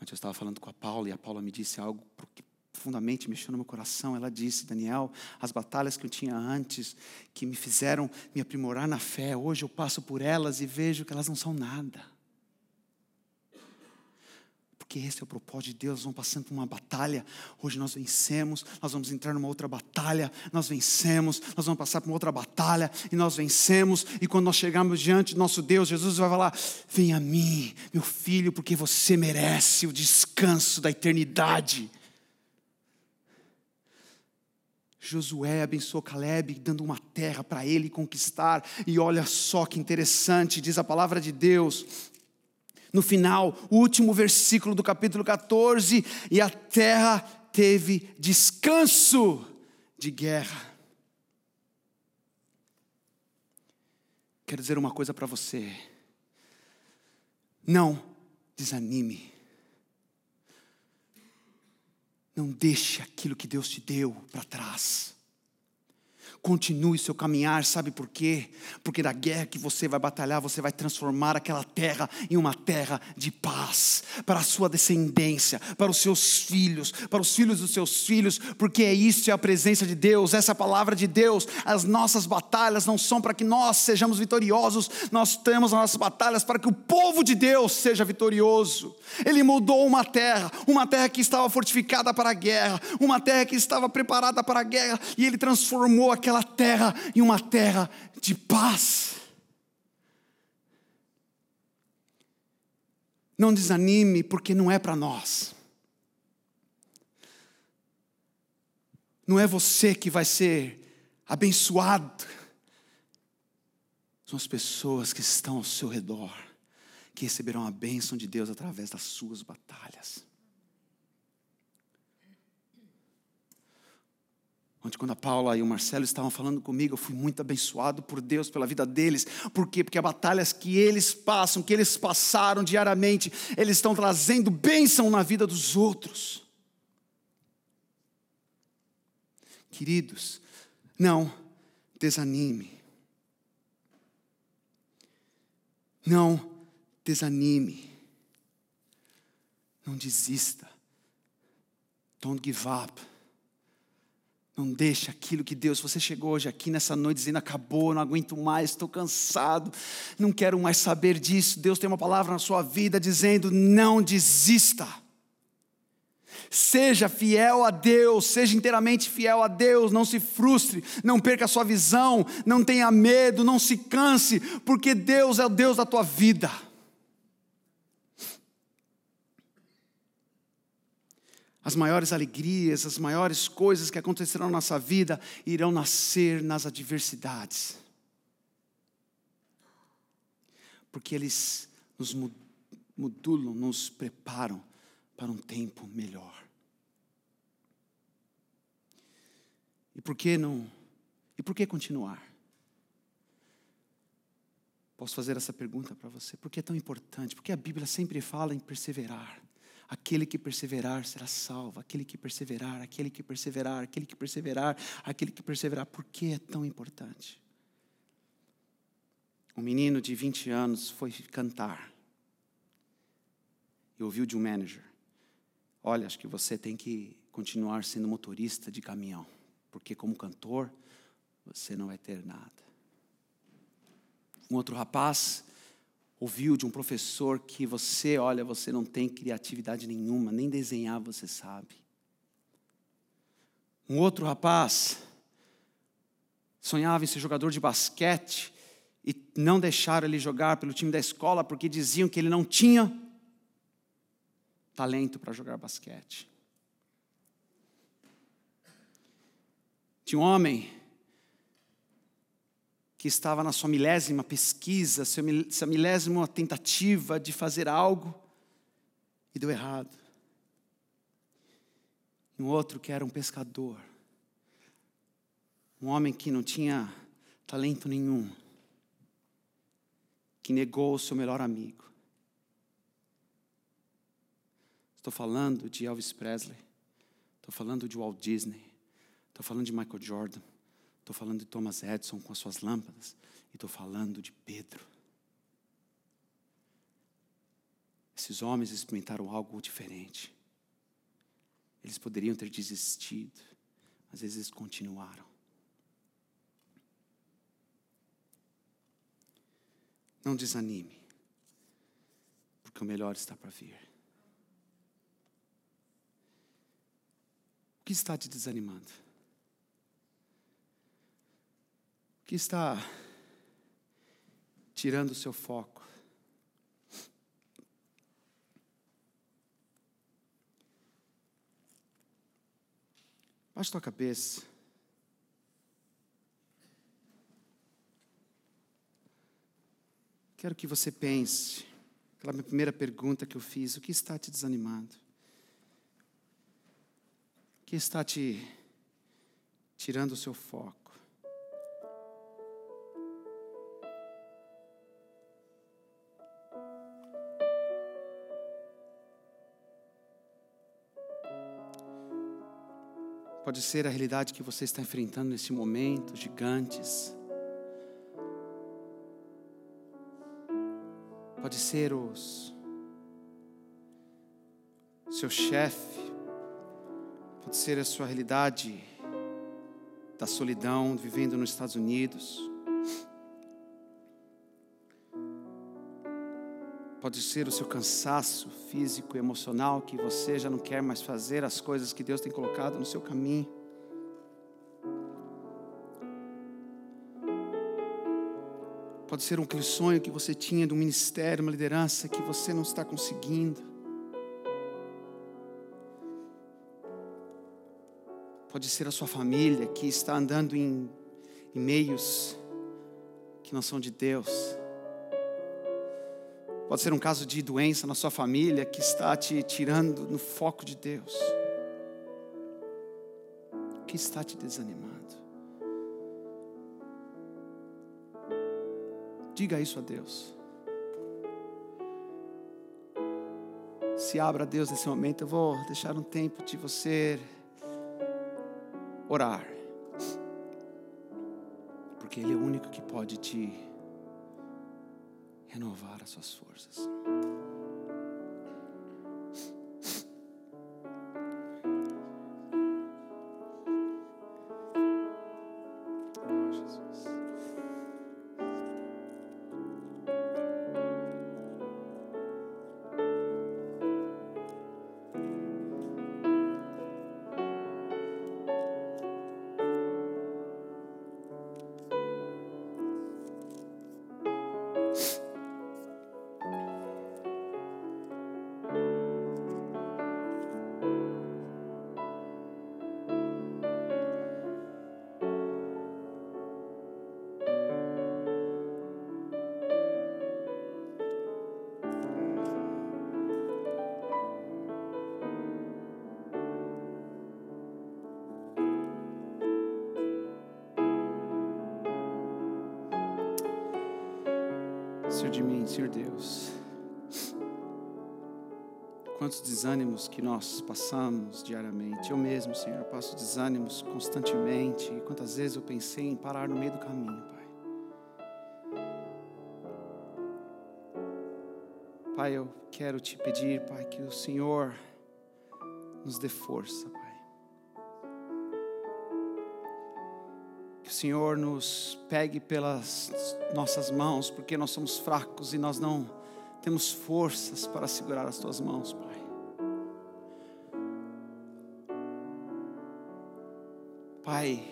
[SPEAKER 1] Ontem eu estava falando com a Paula e a Paula me disse algo que profundamente mexeu no meu coração. Ela disse: Daniel, as batalhas que eu tinha antes, que me fizeram me aprimorar na fé, hoje eu passo por elas e vejo que elas não são nada porque esse é o propósito de Deus. Nós vamos passando por uma batalha. Hoje nós vencemos, nós vamos entrar numa outra batalha. Nós vencemos, nós vamos passar por uma outra batalha e nós vencemos. E quando nós chegarmos diante do nosso Deus, Jesus vai falar: Vem a mim, meu filho, porque você merece o descanso da eternidade. Josué abençoou Caleb, dando uma terra para ele conquistar. E olha só que interessante, diz a palavra de Deus no final, o último versículo do capítulo 14: e a terra teve descanso de guerra. Quero dizer uma coisa para você. Não desanime. Não deixe aquilo que Deus te deu para trás. Continue seu caminhar, sabe por quê? Porque da guerra que você vai batalhar, você vai transformar aquela terra em uma terra de paz para a sua descendência, para os seus filhos, para os filhos dos seus filhos, porque é isso é a presença de Deus, essa é a palavra de Deus. As nossas batalhas não são para que nós sejamos vitoriosos, nós temos as nossas batalhas para que o povo de Deus seja vitorioso. Ele mudou uma terra, uma terra que estava fortificada para a guerra, uma terra que estava preparada para a guerra, e ele transformou aquela aquela terra em uma terra de paz. Não desanime, porque não é para nós. Não é você que vai ser abençoado. São as pessoas que estão ao seu redor, que receberão a bênção de Deus através das suas batalhas. Ontem, quando a Paula e o Marcelo estavam falando comigo, eu fui muito abençoado por Deus, pela vida deles. Por quê? Porque as batalhas que eles passam, que eles passaram diariamente, eles estão trazendo bênção na vida dos outros. Queridos, não desanime. Não desanime. Não desista. Don't give up. Não deixe aquilo que Deus, você chegou hoje aqui nessa noite dizendo: acabou, não aguento mais, estou cansado, não quero mais saber disso. Deus tem uma palavra na sua vida dizendo: não desista. Seja fiel a Deus, seja inteiramente fiel a Deus, não se frustre, não perca a sua visão, não tenha medo, não se canse, porque Deus é o Deus da tua vida. As maiores alegrias, as maiores coisas que acontecerão na nossa vida irão nascer nas adversidades. Porque eles nos modulam, nos preparam para um tempo melhor. E por que não? E por que continuar? Posso fazer essa pergunta para você? Por que é tão importante? Porque a Bíblia sempre fala em perseverar. Aquele que perseverar será salvo. Aquele que perseverar, aquele que perseverar, aquele que perseverar, aquele que perseverar. Por que é tão importante? Um menino de 20 anos foi cantar e ouviu de um manager: Olha, acho que você tem que continuar sendo motorista de caminhão, porque como cantor você não vai ter nada. Um outro rapaz ouviu de um professor que você, olha, você não tem criatividade nenhuma, nem desenhar você sabe. Um outro rapaz sonhava em ser jogador de basquete e não deixaram ele jogar pelo time da escola porque diziam que ele não tinha talento para jogar basquete. Tinha um homem que estava na sua milésima pesquisa, sua milésima tentativa de fazer algo e deu errado. Um outro que era um pescador, um homem que não tinha talento nenhum, que negou o seu melhor amigo. Estou falando de Elvis Presley, estou falando de Walt Disney, estou falando de Michael Jordan. Estou falando de Thomas Edison com as suas lâmpadas. E estou falando de Pedro. Esses homens experimentaram algo diferente. Eles poderiam ter desistido, mas eles continuaram. Não desanime, porque o melhor está para vir. O que está te desanimando? Que está tirando o seu foco. Baixe tua cabeça. Quero que você pense, aquela minha primeira pergunta que eu fiz: o que está te desanimando? O que está te tirando o seu foco? Pode ser a realidade que você está enfrentando nesse momento, gigantes. Pode ser os seu chefe. Pode ser a sua realidade da solidão, vivendo nos Estados Unidos. Pode ser o seu cansaço físico e emocional que você já não quer mais fazer as coisas que Deus tem colocado no seu caminho. Pode ser um sonho que você tinha de um ministério, uma liderança que você não está conseguindo. Pode ser a sua família que está andando em, em meios que não são de Deus. Pode ser um caso de doença na sua família que está te tirando no foco de Deus. O que está te desanimando? Diga isso a Deus. Se abra a Deus nesse momento. Eu vou deixar um tempo de você orar. Porque Ele é o único que pode te renovar as suas forças. Desânimos que nós passamos diariamente. Eu mesmo, Senhor, passo desânimos constantemente. Quantas vezes eu pensei em parar no meio do caminho, Pai. Pai, eu quero te pedir, Pai, que o Senhor nos dê força, Pai. Que o Senhor nos pegue pelas nossas mãos, porque nós somos fracos e nós não temos forças para segurar as tuas mãos, Pai. Pai,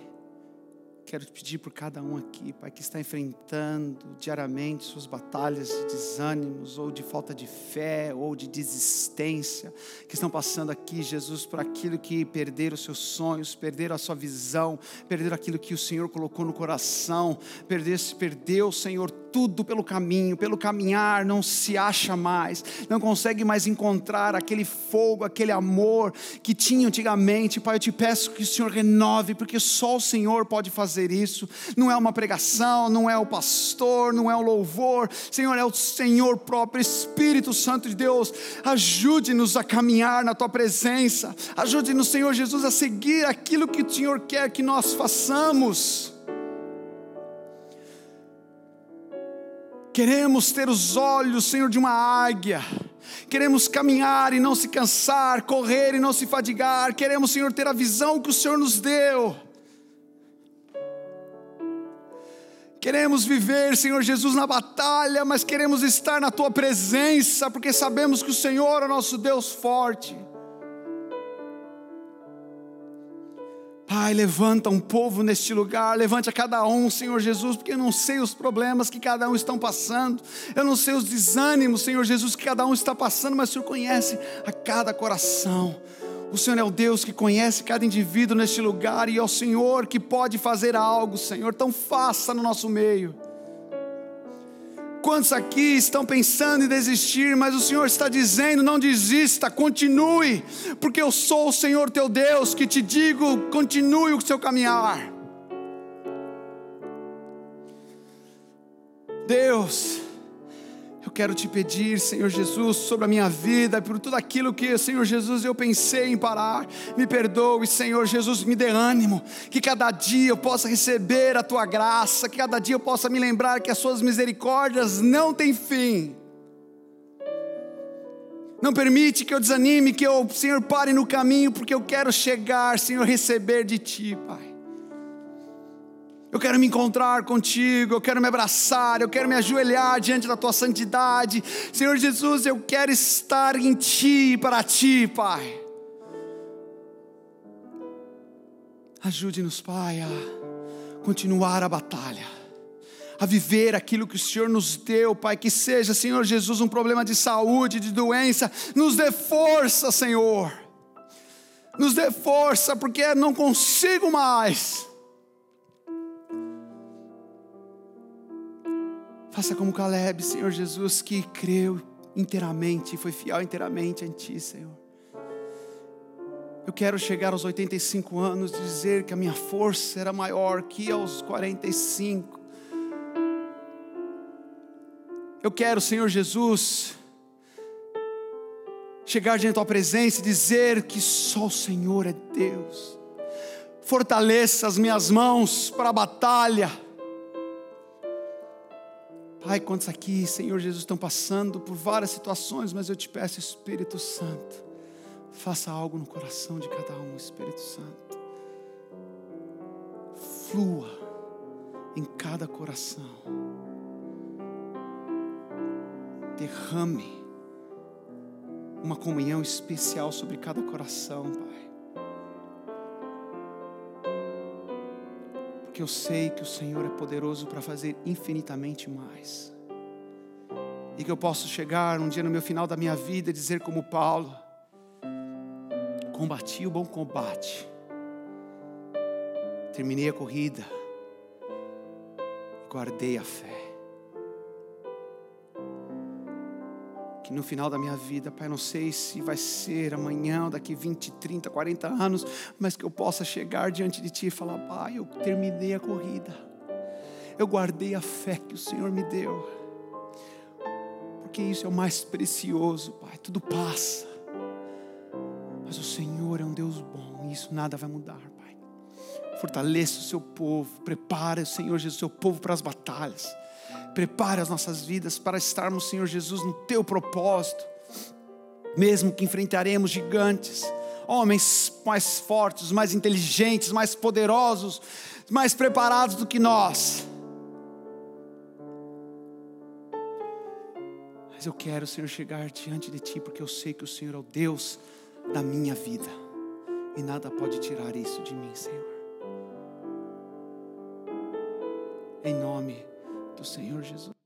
[SPEAKER 1] quero te pedir por cada um aqui, Pai, que está enfrentando diariamente suas batalhas de desânimos, ou de falta de fé, ou de desistência, que estão passando aqui, Jesus, por aquilo que perderam os seus sonhos, perderam a sua visão, perderam aquilo que o Senhor colocou no coração, perdeu, perdeu, Senhor, tudo pelo caminho, pelo caminhar, não se acha mais, não consegue mais encontrar aquele fogo, aquele amor que tinha antigamente. Pai, eu te peço que o Senhor renove, porque só o Senhor pode fazer isso. Não é uma pregação, não é o pastor, não é o louvor, Senhor, é o Senhor próprio, Espírito Santo de Deus. Ajude-nos a caminhar na tua presença, ajude-nos, Senhor Jesus, a seguir aquilo que o Senhor quer que nós façamos. Queremos ter os olhos, Senhor, de uma águia. Queremos caminhar e não se cansar, correr e não se fadigar. Queremos, Senhor, ter a visão que o Senhor nos deu. Queremos viver, Senhor Jesus, na batalha, mas queremos estar na tua presença, porque sabemos que o Senhor é o nosso Deus forte. Pai, levanta um povo neste lugar, levante a cada um, Senhor Jesus, porque eu não sei os problemas que cada um estão passando, eu não sei os desânimos, Senhor Jesus, que cada um está passando, mas o Senhor conhece a cada coração. O Senhor é o Deus que conhece cada indivíduo neste lugar e é o Senhor que pode fazer algo, Senhor, então faça no nosso meio. Quantos aqui estão pensando em desistir, mas o Senhor está dizendo: não desista, continue, porque eu sou o Senhor teu Deus que te digo: continue o seu caminhar. Deus, eu quero te pedir, Senhor Jesus, sobre a minha vida, por tudo aquilo que, Senhor Jesus, eu pensei em parar. Me perdoe, Senhor Jesus, me dê ânimo, que cada dia eu possa receber a tua graça, que cada dia eu possa me lembrar que as suas misericórdias não têm fim. Não permite que eu desanime, que eu, Senhor, pare no caminho, porque eu quero chegar, Senhor, receber de ti, Pai. Eu quero me encontrar contigo, eu quero me abraçar, eu quero me ajoelhar diante da tua santidade. Senhor Jesus, eu quero estar em ti e para ti, Pai. Ajude-nos, Pai, a continuar a batalha, a viver aquilo que o Senhor nos deu, Pai. Que seja, Senhor Jesus, um problema de saúde, de doença, nos dê força, Senhor. Nos dê força, porque não consigo mais. Faça como Caleb, Senhor Jesus, que creu inteiramente, foi fiel inteiramente em Ti, Senhor. Eu quero chegar aos 85 anos e dizer que a minha força era maior que aos 45. Eu quero, Senhor Jesus, chegar diante da tua presença e dizer que só o Senhor é Deus. Fortaleça as minhas mãos para a batalha Pai, quantos aqui, Senhor Jesus, estão passando por várias situações, mas eu te peço, Espírito Santo, faça algo no coração de cada um, Espírito Santo. Flua em cada coração. Derrame uma comunhão especial sobre cada coração, Pai. Porque eu sei que o Senhor é poderoso para fazer infinitamente mais. E que eu posso chegar um dia no meu final da minha vida e dizer, como Paulo: combati o bom combate, terminei a corrida, guardei a fé. Que no final da minha vida, Pai, não sei se vai ser amanhã, daqui 20, 30, 40 anos, mas que eu possa chegar diante de Ti e falar: Pai, eu terminei a corrida, eu guardei a fé que o Senhor me deu. porque isso é o mais precioso, Pai. Tudo passa. Mas o Senhor é um Deus bom e isso nada vai mudar, Pai. Fortaleça o seu povo, prepare o Senhor Jesus, o seu povo para as batalhas. Prepare as nossas vidas para estarmos, Senhor Jesus, no teu propósito. Mesmo que enfrentaremos gigantes, homens mais fortes, mais inteligentes, mais poderosos, mais preparados do que nós. Mas eu quero, Senhor, chegar diante de Ti, porque eu sei que o Senhor é o Deus da minha vida, e nada pode tirar isso de mim, Senhor. Em nome do Senhor Jesus.